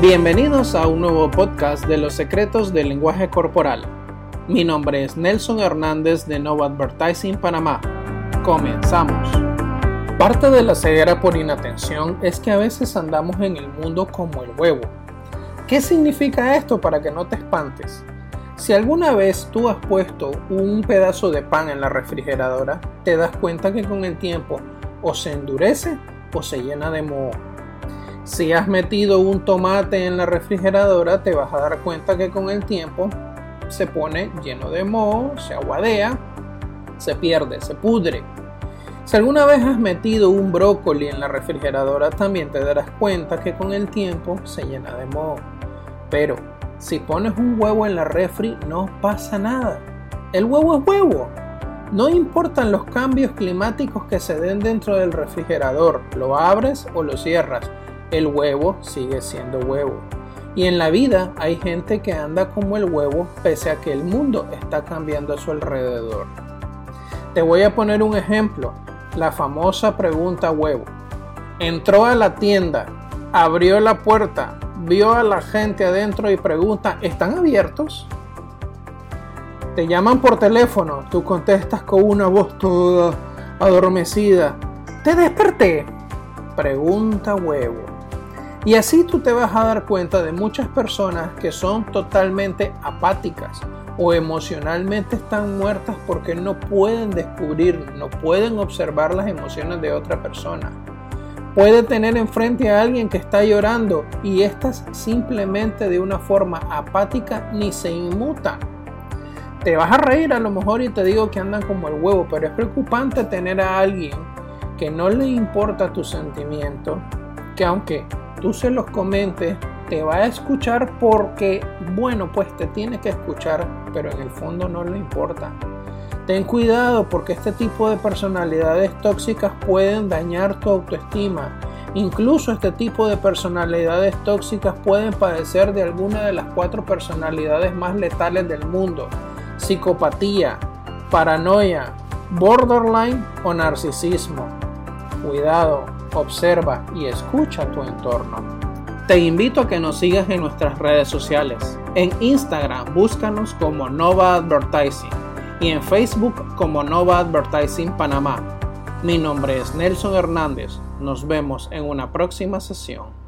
Bienvenidos a un nuevo podcast de los secretos del lenguaje corporal. Mi nombre es Nelson Hernández de Nova Advertising Panamá. Comenzamos. Parte de la ceguera por inatención es que a veces andamos en el mundo como el huevo. ¿Qué significa esto para que no te espantes? Si alguna vez tú has puesto un pedazo de pan en la refrigeradora, te das cuenta que con el tiempo o se endurece o se llena de moho. Si has metido un tomate en la refrigeradora, te vas a dar cuenta que con el tiempo se pone lleno de moho, se aguadea, se pierde, se pudre. Si alguna vez has metido un brócoli en la refrigeradora, también te darás cuenta que con el tiempo se llena de moho. Pero si pones un huevo en la refri, no pasa nada. El huevo es huevo. No importan los cambios climáticos que se den dentro del refrigerador, lo abres o lo cierras el huevo sigue siendo huevo. Y en la vida hay gente que anda como el huevo pese a que el mundo está cambiando a su alrededor. Te voy a poner un ejemplo, la famosa pregunta huevo. Entró a la tienda, abrió la puerta, vio a la gente adentro y pregunta, ¿están abiertos? Te llaman por teléfono, tú contestas con una voz toda adormecida. Te desperté. Pregunta huevo. Y así tú te vas a dar cuenta de muchas personas que son totalmente apáticas o emocionalmente están muertas porque no pueden descubrir, no pueden observar las emociones de otra persona. Puede tener enfrente a alguien que está llorando y estas simplemente de una forma apática ni se inmutan. Te vas a reír a lo mejor y te digo que andan como el huevo, pero es preocupante tener a alguien que no le importa tu sentimiento, que aunque tú se los comentes, te va a escuchar porque, bueno, pues te tiene que escuchar, pero en el fondo no le importa. Ten cuidado porque este tipo de personalidades tóxicas pueden dañar tu autoestima. Incluso este tipo de personalidades tóxicas pueden padecer de alguna de las cuatro personalidades más letales del mundo. Psicopatía, paranoia, borderline o narcisismo. Cuidado, observa y escucha tu entorno. Te invito a que nos sigas en nuestras redes sociales. En Instagram búscanos como Nova Advertising y en Facebook como Nova Advertising Panamá. Mi nombre es Nelson Hernández. Nos vemos en una próxima sesión.